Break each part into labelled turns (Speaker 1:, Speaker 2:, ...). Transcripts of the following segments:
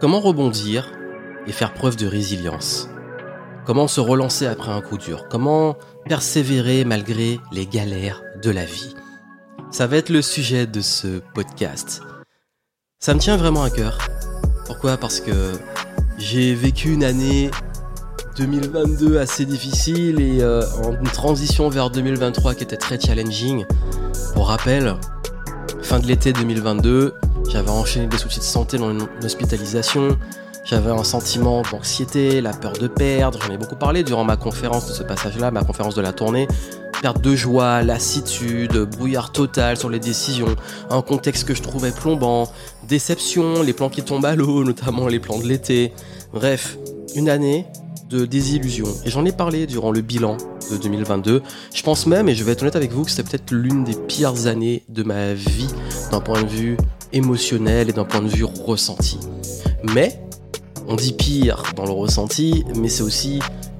Speaker 1: Comment rebondir et faire preuve de résilience? Comment se relancer après un coup dur? Comment persévérer malgré les galères de la vie? Ça va être le sujet de ce podcast. Ça me tient vraiment à cœur. Pourquoi? Parce que j'ai vécu une année 2022 assez difficile et euh, une transition vers 2023 qui était très challenging. Pour rappel, fin de l'été 2022, j'avais enchaîné des soucis de santé dans une hospitalisation. J'avais un sentiment d'anxiété, la peur de perdre. J'en ai beaucoup parlé durant ma conférence de ce passage-là, ma conférence de la tournée. Perte de joie, lassitude, brouillard total sur les décisions, un contexte que je trouvais plombant, déception, les plans qui tombent à l'eau, notamment les plans de l'été. Bref, une année de désillusion. Et j'en ai parlé durant le bilan de 2022. Je pense même, et je vais être honnête avec vous, que c'était peut-être l'une des pires années de ma vie d'un point de vue émotionnel et d'un point de vue ressenti. Mais, on dit pire dans le ressenti, mais c'est aussi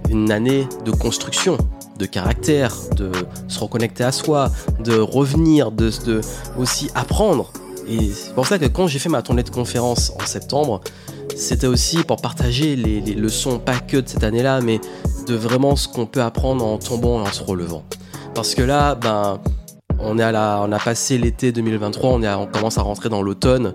Speaker 1: une année de construction, de caractère, de se reconnecter à soi, de revenir, de, de aussi apprendre. Et c'est pour ça que quand j'ai fait ma tournée de conférence en septembre, c'était aussi pour partager les, leçons, pas que de cette année-là, mais de vraiment ce qu'on peut apprendre en tombant et en se relevant. Parce que là, ben, on a passé l'été 2023, on, est on commence à rentrer dans l'automne.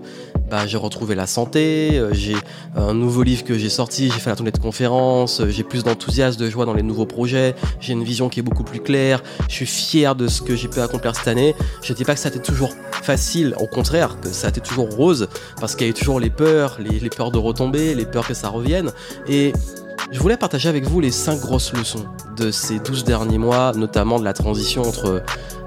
Speaker 1: Bah, j'ai retrouvé la santé, euh, j'ai un nouveau livre que j'ai sorti, j'ai fait la tournée de conférences, euh, j'ai plus d'enthousiasme, de joie dans les nouveaux projets, j'ai une vision qui est beaucoup plus claire, je suis fier de ce que j'ai pu accomplir cette année. Je dis pas que ça a été toujours facile, au contraire, que ça a été toujours rose, parce qu'il y a eu toujours les peurs, les, les peurs de retomber, les peurs que ça revienne. Et je voulais partager avec vous les cinq grosses leçons de ces 12 derniers mois, notamment de la transition entre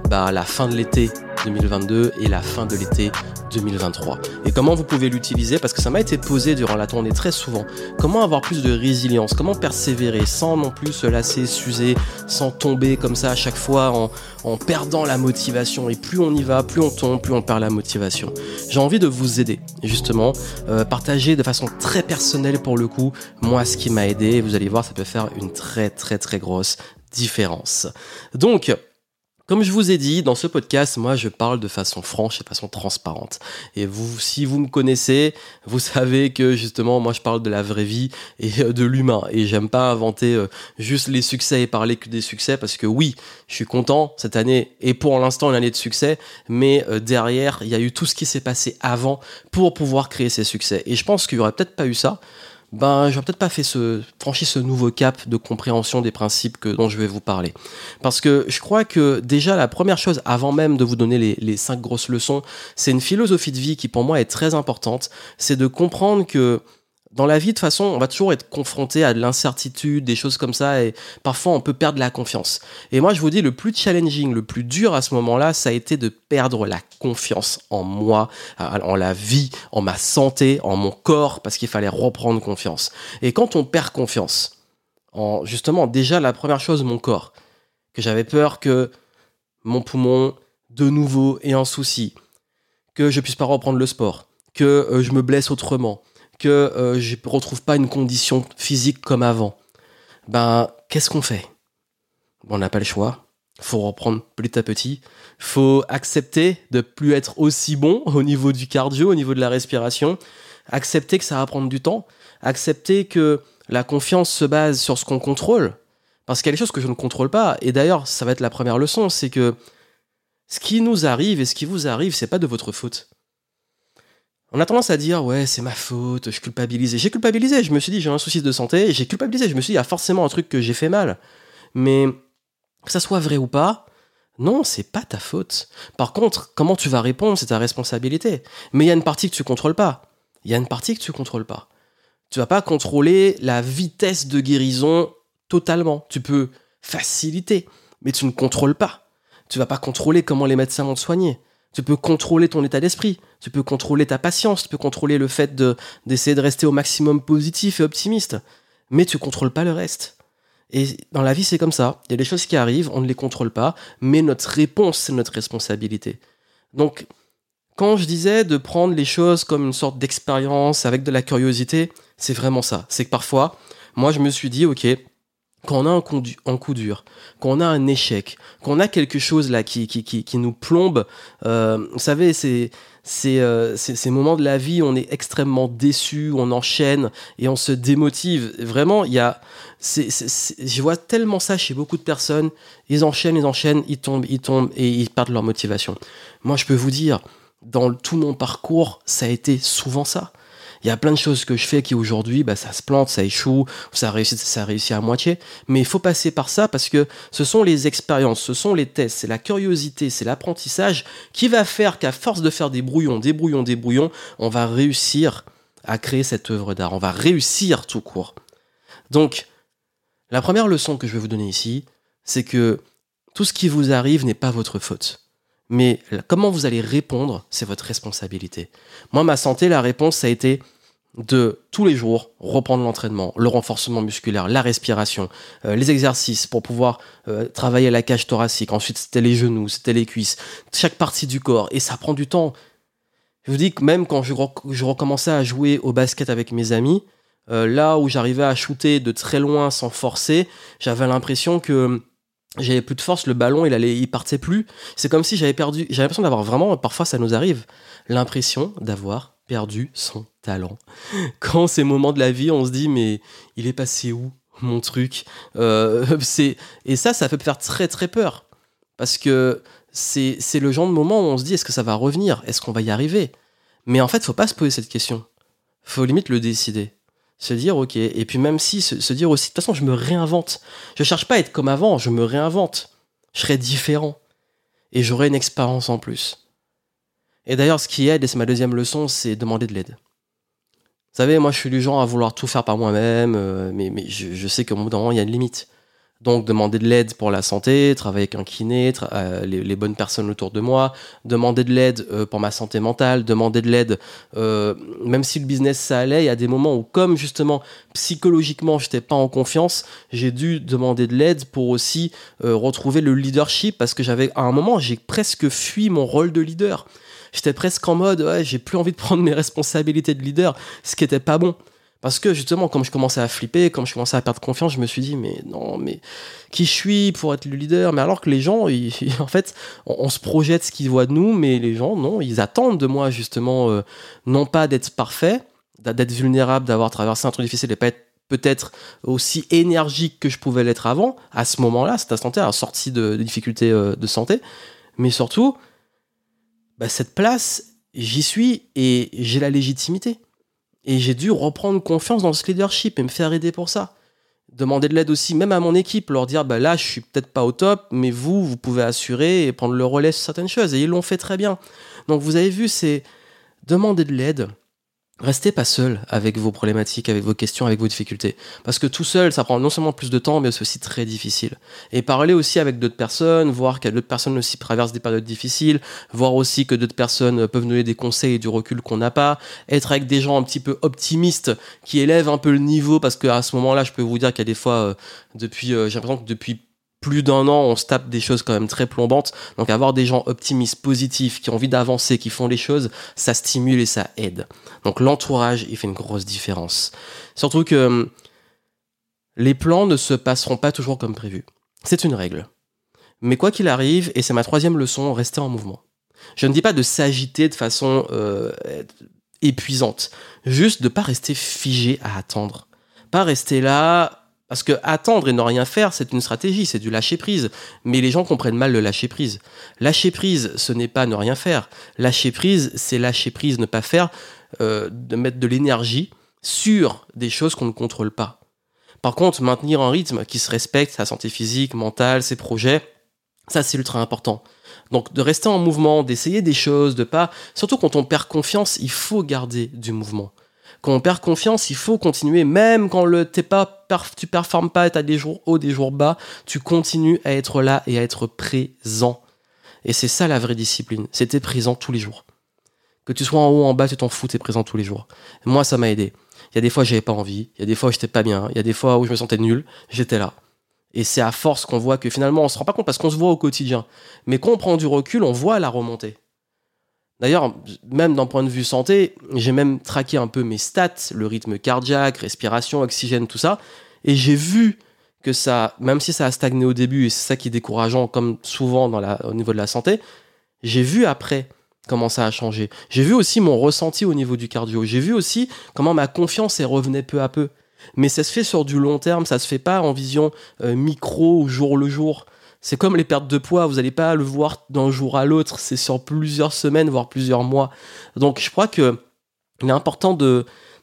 Speaker 1: bah, la fin de l'été 2022 et la fin de l'été 2023. Et comment vous pouvez l'utiliser? Parce que ça m'a été posé durant la tournée très souvent. Comment avoir plus de résilience? Comment persévérer sans non plus se lasser, s'user, sans tomber comme ça à chaque fois en, en perdant la motivation? Et plus on y va, plus on tombe, plus on perd la motivation. J'ai envie de vous aider, justement, euh, partager de façon très personnelle pour le coup, moi ce qui m'a aidé. Vous allez voir, ça peut faire une très très très grosse différence. Donc, comme je vous ai dit, dans ce podcast, moi, je parle de façon franche et de façon transparente. Et vous, si vous me connaissez, vous savez que justement, moi, je parle de la vraie vie et euh, de l'humain. Et j'aime pas inventer euh, juste les succès et parler que des succès parce que oui, je suis content cette année et pour l'instant une année de succès, mais euh, derrière, il y a eu tout ce qui s'est passé avant pour pouvoir créer ces succès. Et je pense qu'il y aurait peut-être pas eu ça ben j'aurais peut-être pas fait ce franchi ce nouveau cap de compréhension des principes que dont je vais vous parler. Parce que je crois que déjà la première chose avant même de vous donner les, les cinq grosses leçons c'est une philosophie de vie qui pour moi est très importante. C'est de comprendre que dans la vie, de toute façon, on va toujours être confronté à de l'incertitude, des choses comme ça, et parfois on peut perdre la confiance. Et moi, je vous dis, le plus challenging, le plus dur à ce moment-là, ça a été de perdre la confiance en moi, en la vie, en ma santé, en mon corps, parce qu'il fallait reprendre confiance. Et quand on perd confiance, en justement, déjà la première chose, mon corps, que j'avais peur que mon poumon, de nouveau, ait un souci, que je puisse pas reprendre le sport, que euh, je me blesse autrement que euh, je ne retrouve pas une condition physique comme avant, ben qu'est-ce qu'on fait? On n'a pas le choix. Faut reprendre petit à petit. Faut accepter de plus être aussi bon au niveau du cardio, au niveau de la respiration. Accepter que ça va prendre du temps. Accepter que la confiance se base sur ce qu'on contrôle. Parce qu'il y a des choses que je ne contrôle pas. Et d'ailleurs, ça va être la première leçon, c'est que ce qui nous arrive et ce qui vous arrive, c'est pas de votre faute. On a tendance à dire ouais c'est ma faute, je culpabilise. J'ai culpabilisé, je me suis dit j'ai un souci de santé, j'ai culpabilisé, je me suis dit il y a forcément un truc que j'ai fait mal. Mais que ça soit vrai ou pas, non, c'est pas ta faute. Par contre, comment tu vas répondre, c'est ta responsabilité. Mais il y a une partie que tu contrôles pas. Il y a une partie que tu contrôles pas. Tu vas pas contrôler la vitesse de guérison totalement. Tu peux faciliter, mais tu ne contrôles pas. Tu vas pas contrôler comment les médecins vont te soigner. Tu peux contrôler ton état d'esprit, tu peux contrôler ta patience, tu peux contrôler le fait de, d'essayer de rester au maximum positif et optimiste, mais tu contrôles pas le reste. Et dans la vie, c'est comme ça. Il y a des choses qui arrivent, on ne les contrôle pas, mais notre réponse, c'est notre responsabilité. Donc, quand je disais de prendre les choses comme une sorte d'expérience avec de la curiosité, c'est vraiment ça. C'est que parfois, moi, je me suis dit, ok, quand on a un coup, dur, quand on a un échec, quand on a quelque chose là qui, qui, qui, nous plombe, euh, vous savez, c'est c'est ces moments de la vie où on est extrêmement déçu, on enchaîne et on se démotive. Vraiment, il y a, je vois tellement ça chez beaucoup de personnes. Ils enchaînent, ils enchaînent, ils tombent, ils tombent et ils perdent leur motivation. Moi, je peux vous dire, dans tout mon parcours, ça a été souvent ça. Il y a plein de choses que je fais qui aujourd'hui, bah, ça se plante, ça échoue, ça réussit, ça réussit à moitié. Mais il faut passer par ça parce que ce sont les expériences, ce sont les tests, c'est la curiosité, c'est l'apprentissage qui va faire qu'à force de faire des brouillons, des brouillons, des brouillons, on va réussir à créer cette œuvre d'art. On va réussir tout court. Donc, la première leçon que je vais vous donner ici, c'est que tout ce qui vous arrive n'est pas votre faute. Mais comment vous allez répondre, c'est votre responsabilité. Moi, ma santé, la réponse, ça a été de tous les jours reprendre l'entraînement, le renforcement musculaire, la respiration, euh, les exercices pour pouvoir euh, travailler la cage thoracique. Ensuite, c'était les genoux, c'était les cuisses, chaque partie du corps. Et ça prend du temps. Je vous dis que même quand je, recommençais à jouer au basket avec mes amis, euh, là où j'arrivais à shooter de très loin sans forcer, j'avais l'impression que j'avais plus de force, le ballon il allait, il partait plus. C'est comme si j'avais perdu, j'avais l'impression d'avoir vraiment, parfois ça nous arrive, l'impression d'avoir perdu son talent. Quand ces moments de la vie, on se dit mais il est passé où mon truc? Euh, c'est et ça, ça peut faire très très peur parce que c'est c'est le genre de moment où on se dit est-ce que ça va revenir, est-ce qu'on va y arriver? Mais en fait, faut pas se poser cette question. Faut limite le décider se dire ok et puis même si se, dire aussi de toute façon je me réinvente. Je cherche pas à être comme avant je me réinvente. Je serai différent. Et j'aurai une expérience en plus. Et d'ailleurs ce qui aide et c'est ma deuxième leçon c'est demander de l'aide. Vous savez moi je suis du genre à vouloir tout faire par moi-même euh, mais, je, je sais qu'au bout d'un moment il y a une limite donc demander de l'aide pour la santé, travailler avec un kiné, euh, les, bonnes personnes autour de moi, demander de l'aide euh, pour ma santé mentale, demander de l'aide, euh, même si le business ça allait, il y a des moments où comme justement psychologiquement j'étais pas en confiance, j'ai dû demander de l'aide pour aussi retrouver le leadership parce que j'avais à un moment j'ai presque fui mon rôle de leader. J'étais presque en mode ouais j'ai plus envie de prendre mes responsabilités de leader, ce qui était pas bon. Parce que justement, comme je commençais à flipper, comme je commençais à perdre confiance, je me suis dit, mais non, mais qui je suis pour être le leader? Mais alors que les gens, en fait, on, se projette ce qu'ils voient de nous, mais les gens, non, ils attendent de moi justement, euh, non pas d'être parfait, d'être vulnérable, d'avoir traversé un truc difficile et pas être peut-être aussi énergique que je pouvais l'être avant, à ce moment-là, cette santé, à sortie de, de difficultés euh, de santé, mais surtout, bah, cette place, j'y suis et j'ai la légitimité. Et j'ai dû reprendre confiance dans ce leadership et me faire aider pour ça. Demander de l'aide aussi, même à mon équipe, leur dire bah là, je suis peut-être pas au top, mais vous, vous pouvez assurer et prendre le relais sur certaines choses. Et ils l'ont fait très bien. Donc vous avez vu, c'est demander de l'aide, Restez pas seul avec vos problématiques, avec vos questions, avec vos difficultés. Parce que tout seul, ça prend non seulement plus de temps, mais c'est aussi très difficile. Et parler aussi avec d'autres personnes, voir que d'autres personnes aussi traversent des périodes difficiles, voir aussi que d'autres personnes peuvent donner des conseils et du recul qu'on n'a pas, être avec des gens un petit peu optimistes qui élèvent un peu le niveau, parce qu'à ce moment-là, je peux vous dire qu'il y a des fois, euh, depuis, euh, j'ai l'impression que depuis plus d'un an, on se tape des choses quand même très plombantes. Donc avoir des gens optimistes, positifs, qui ont envie d'avancer, qui font les choses, ça stimule et ça aide. Donc l'entourage, il fait une grosse différence. Surtout que hum, les plans ne se passeront pas toujours comme prévu. C'est une règle. Mais quoi qu'il arrive, et c'est ma troisième leçon, rester en mouvement. Je ne dis pas de s'agiter de façon euh, épuisante, juste de pas rester figé à attendre. Pas rester là parce que attendre et ne rien faire, c'est une stratégie, c'est du lâcher prise. Mais les gens comprennent mal le lâcher prise. Lâcher prise, ce n'est pas ne rien faire. Lâcher prise, c'est lâcher prise, ne pas faire, euh, de mettre de l'énergie sur des choses qu'on ne contrôle pas. Par contre, maintenir un rythme qui se respecte, sa santé physique, mentale, ses projets, ça c'est ultra important. Donc de rester en mouvement, d'essayer des choses, de pas. Surtout quand on perd confiance, il faut garder du mouvement. Quand on perd confiance, il faut continuer, même quand le t'es pas, tu performes pas, t'as des jours hauts, des jours bas, tu continues à être là et à être présent. Et c'est ça la vraie discipline, c'était présent tous les jours. Que tu sois en haut, en bas, tu t'en fous, t'es présent tous les jours. moi, ça m'a aidé. Il y a des fois, j'avais pas envie. Il y a des fois, j'étais pas bien. Il y a des fois où je me sentais nul. J'étais là. Et c'est à force qu'on voit que finalement, on se rend pas compte parce qu'on se voit au quotidien. Mais quand on prend du recul, on voit la remontée. D'ailleurs, même d'un point de vue santé, j'ai même traqué un peu mes stats, le rythme cardiaque, respiration, oxygène, tout ça. Et j'ai vu que ça, même si ça a stagné au début, et c'est ça qui est décourageant, comme souvent au niveau de la santé, j'ai vu après comment ça a changé. J'ai vu aussi mon ressenti au niveau du cardio. J'ai vu aussi comment ma confiance est revenait peu à peu. Mais ça se fait sur du long terme, ça se fait pas en vision euh, micro ou jour le jour. C'est comme les pertes de poids, vous n'allez pas le voir d'un jour à l'autre, c'est sur plusieurs semaines, voire plusieurs mois. Donc je crois que il est important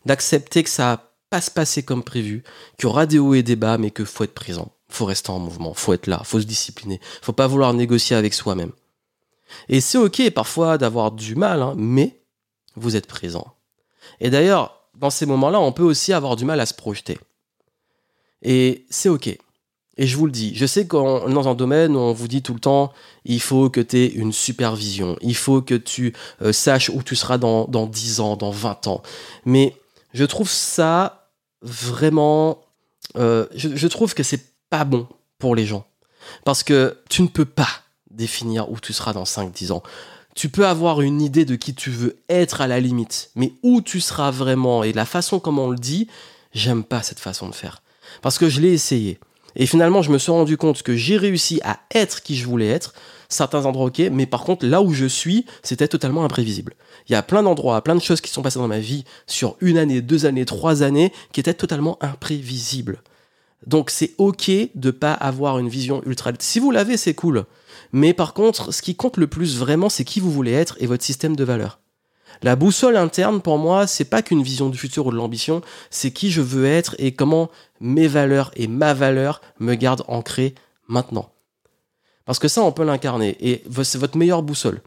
Speaker 1: d'accepter que ça va pas se comme prévu, qu'il y aura des hauts et des bas, mais qu'il faut être présent, faut rester en mouvement, faut être là, faut se discipliner, faut pas vouloir négocier avec soi-même. Et c'est ok parfois d'avoir du mal, hein, mais vous êtes présent. Et d'ailleurs, dans ces moments-là, on peut aussi avoir du mal à se projeter. Et c'est ok. Et je vous le dis, je sais qu'on dans un domaine on vous dit tout le temps, il faut que tu aies une supervision, il faut que tu euh, saches où tu seras dans, dans 10 ans, dans 20 ans. Mais je trouve ça vraiment... Euh, je, je trouve que c'est pas bon pour les gens. Parce que tu ne peux pas définir où tu seras dans 5-10 ans. Tu peux avoir une idée de qui tu veux être à la limite, mais où tu seras vraiment et la façon comme on le dit, j'aime pas cette façon de faire. Parce que je l'ai essayé. Et finalement, je me suis rendu compte que j'ai réussi à être qui je voulais être. Certains endroits, ok, mais par contre, là où je suis, c'était totalement imprévisible. Il y a plein d'endroits, plein de choses qui sont passées dans ma vie sur une année, deux années, trois années, qui étaient totalement imprévisibles. Donc c'est ok de pas avoir une vision ultra. Si vous l'avez, c'est cool. Mais par contre, ce qui compte le plus vraiment, c'est qui vous voulez être et votre système de valeurs. La boussole interne, pour moi, c'est pas qu'une vision du futur ou de l'ambition, c'est qui je veux être et comment mes valeurs et ma valeur me gardent ancré maintenant. Parce que ça, on peut l'incarner et c'est votre meilleure boussole.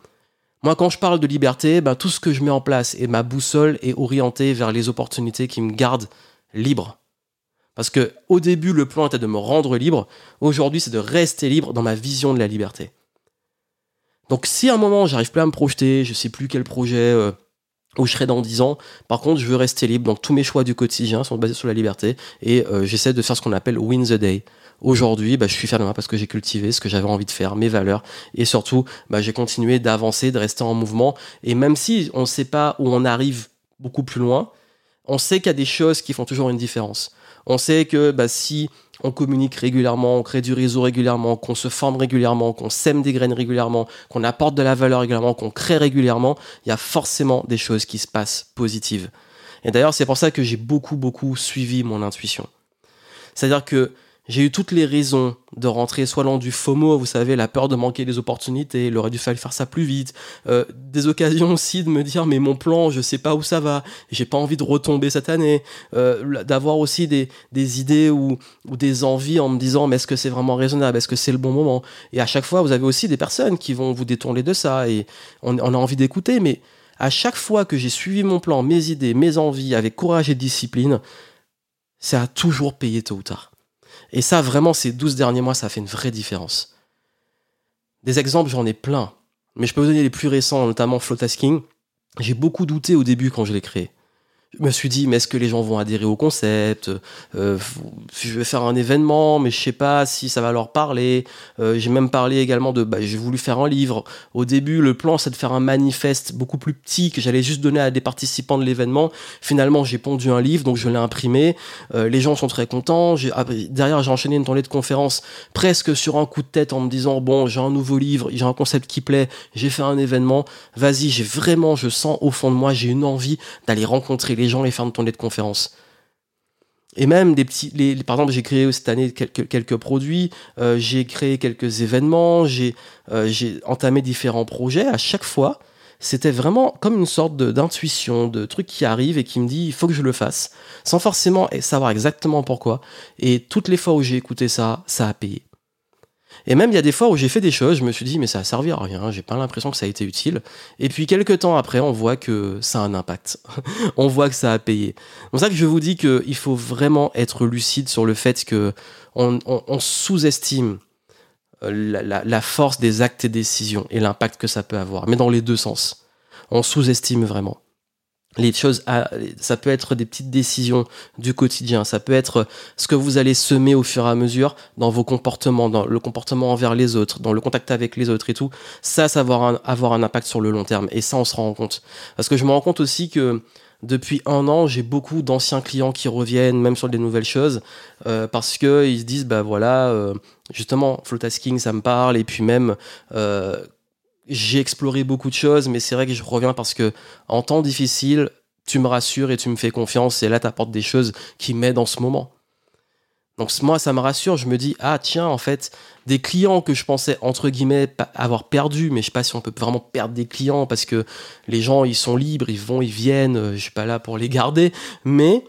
Speaker 1: Moi, quand je parle de liberté, ben, tout ce que je mets en place et ma boussole est orientée vers les opportunités qui me gardent libre. Parce que au début, le plan était de me rendre libre. Aujourd'hui, c'est de rester libre dans ma vision de la liberté. Donc si à un moment j'arrive plus à me projeter, je sais plus quel projet euh, où je serai dans 10 ans, par contre je veux rester libre, donc tous mes choix du quotidien sont basés sur la liberté et euh, j'essaie de faire ce qu'on appelle win the day. Aujourd'hui, bah, je suis fier de moi parce que j'ai cultivé ce que j'avais envie de faire, mes valeurs, et surtout, bah, j'ai continué d'avancer, de rester en mouvement. Et même si on ne sait pas où on arrive beaucoup plus loin, on sait qu'il y a des choses qui font toujours une différence. On sait que bah, si on communique régulièrement, on crée du réseau régulièrement, qu'on se forme régulièrement, qu'on sème des graines régulièrement, qu'on apporte de la valeur régulièrement, qu'on crée régulièrement, il y a forcément des choses qui se passent positives. Et d'ailleurs, c'est pour ça que j'ai beaucoup, beaucoup suivi mon intuition. C'est-à-dire que j'ai eu toutes les raisons de rentrer soit dans du FOMO, vous savez, la peur de manquer les opportunités, il aurait dû faire ça plus vite. Euh, des occasions aussi de me dire, mais mon plan, je sais pas où ça va, j'ai pas envie de retomber cette année. Euh, D'avoir aussi des, des idées ou, des envies en me disant, mais est-ce que c'est vraiment raisonnable, est-ce que c'est le bon moment? Et à chaque fois, vous avez aussi des personnes qui vont vous détourner de ça et on a envie d'écouter, mais à chaque fois que j'ai suivi mon plan, mes idées, mes envies avec courage et discipline, ça a toujours payé tôt ou tard. Et ça, vraiment, ces 12 derniers mois, ça fait une vraie différence. Des exemples, j'en ai plein. Mais je peux vous donner les plus récents, notamment Flowtasking. J'ai beaucoup douté au début quand je l'ai créé je me suis dit, mais est-ce que les gens vont adhérer au concept? Euh, Je vais faire un événement, mais je sais pas si ça va leur parler. Euh, j'ai même parlé également de, bah, j'ai voulu faire un livre. Au début, le plan, c'est de faire un manifeste beaucoup plus petit que j'allais juste donner à des participants de l'événement. Finalement, j'ai pondu un livre, donc je l'ai imprimé. Euh, les gens sont très contents. derrière, j'ai enchaîné une tournée de conférences presque sur un coup de tête en me disant, bon, j'ai un nouveau livre, j'ai un concept qui plaît, j'ai fait un événement. Vas-y, j'ai vraiment, je sens au fond de moi, j'ai une envie d'aller rencontrer les gens les faire de tournée de conférences. Et même des petits, les, par exemple, j'ai créé cette année quelques, produits, euh, j'ai créé quelques événements, j'ai euh, j'ai entamé différents projets. À chaque fois, c'était vraiment comme une sorte d'intuition, de, de truc qui arrive et qui me dit il faut que je le fasse, sans forcément savoir exactement pourquoi. Et toutes les fois où j'ai écouté ça, ça a payé. Et même il y a des fois où j'ai fait des choses, je me suis dit mais ça a servi à rien, j'ai pas l'impression que ça a été utile. Et puis quelques temps après, on voit que ça a un impact. on voit que ça a payé. C'est pour ça que je vous dis qu'il faut vraiment être lucide sur le fait que on, sous-estime euh, la, la force des actes et décisions et l'impact que ça peut avoir, mais dans les deux sens. On sous-estime vraiment les choses, ça peut être des petites décisions du quotidien, ça peut être ce que vous allez semer au fur et à mesure dans vos comportements, dans le comportement envers les autres, dans le contact avec les autres et tout. Ça, ça va avoir un, avoir un impact sur le long terme. Et ça, on se rend compte. Parce que je me rends compte aussi que depuis un an, j'ai beaucoup d'anciens clients qui reviennent, même sur des nouvelles choses, euh, parce que ils se disent, bah voilà, euh, justement, flow tasking, ça me parle, et puis même, euh, j'ai exploré beaucoup de choses, mais c'est vrai que je reviens parce que en temps difficile, tu me rassures et tu me fais confiance et là, tu apportes des choses qui m'aident en ce moment. Donc moi, ça me rassure, je me dis, ah tiens, en fait, des clients que je pensais, entre guillemets, avoir perdu, mais je sais pas si on peut vraiment perdre des clients parce que les gens, ils sont libres, ils vont, ils viennent, je suis pas là pour les garder, mais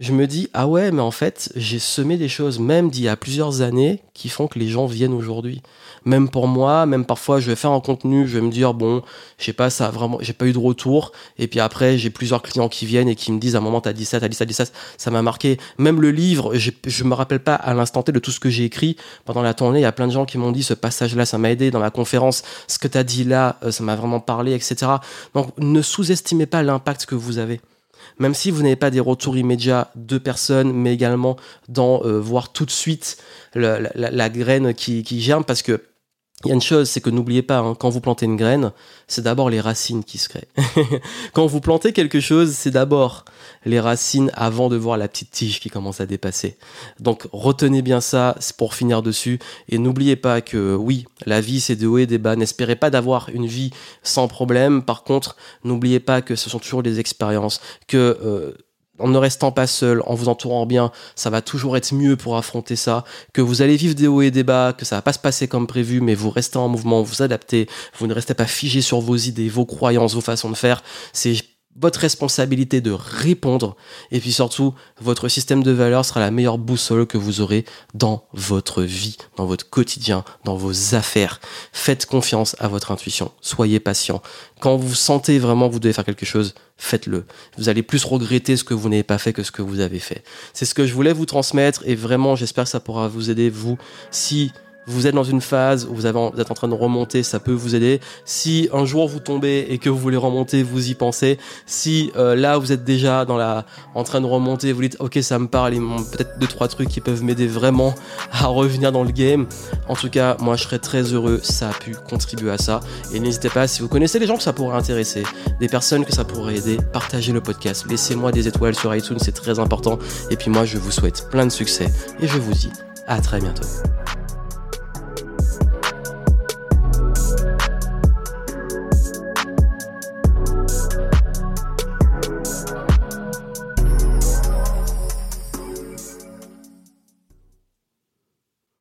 Speaker 1: je me dis, ah ouais, mais en fait, j'ai semé des choses, même d'il y a plusieurs années, qui font que les gens viennent aujourd'hui. Même pour moi, même parfois, je vais faire un contenu, je vais me dire, bon, je sais pas, ça a vraiment, j'ai pas eu de retour. Et puis après, j'ai plusieurs clients qui viennent et qui me disent, à un moment, t'as dit ça, t'as dit ça, t'as dit ça, ça m'a marqué. Même le livre, je me rappelle pas à l'instant T de tout ce que j'ai écrit pendant la tournée. Il y a plein de gens qui m'ont dit, ce passage-là, ça m'a aidé dans la conférence. Ce que t'as dit là, euh, ça m'a vraiment parlé, etc. Donc, ne sous-estimez pas l'impact que vous avez même si vous n'avez pas des retours immédiats de personnes, mais également dans euh, voir tout de suite la, graine qui, qui germe, parce que il y a une chose, c'est que n'oubliez pas, hein, quand vous plantez une graine, c'est d'abord les racines qui se créent. quand vous plantez quelque chose, c'est d'abord les racines avant de voir la petite tige qui commence à dépasser. Donc retenez bien ça pour finir dessus. Et n'oubliez pas que oui, la vie c'est de haut et des bas. N'espérez pas d'avoir une vie sans problème. Par contre, n'oubliez pas que ce sont toujours des expériences, que... Euh, en ne restant pas seul, en vous entourant bien, ça va toujours être mieux pour affronter ça, que vous allez vivre des hauts et des bas, que ça va pas se passer comme prévu, mais vous restez en mouvement, vous adaptez, vous ne restez pas figé sur vos idées, vos croyances, vos façons de faire. C'est votre responsabilité de répondre et puis surtout votre système de valeurs sera la meilleure boussole que vous aurez dans votre vie, dans votre quotidien, dans vos affaires. Faites confiance à votre intuition, soyez patient. Quand vous sentez vraiment que vous devez faire quelque chose, faites-le. Vous allez plus regretter ce que vous n'avez pas fait que ce que vous avez fait. C'est ce que je voulais vous transmettre et vraiment j'espère que ça pourra vous aider vous si vous êtes dans une phase où vous, êtes en train de remonter, ça peut vous aider. Si un jour vous tombez et que vous voulez remonter, vous y pensez. Si euh, là vous êtes déjà en train de remonter, vous dites ok ça me parle, peut-être deux trois trucs qui peuvent m'aider vraiment à revenir dans le game. En tout cas, moi je serais très heureux, ça a pu contribuer à ça. Et n'hésitez pas, si vous connaissez des gens que ça pourrait intéresser, des personnes que ça pourrait aider, partagez le podcast, laissez-moi des étoiles sur iTunes, c'est très important. Et puis moi je vous souhaite plein de succès et je vous dis à très bientôt.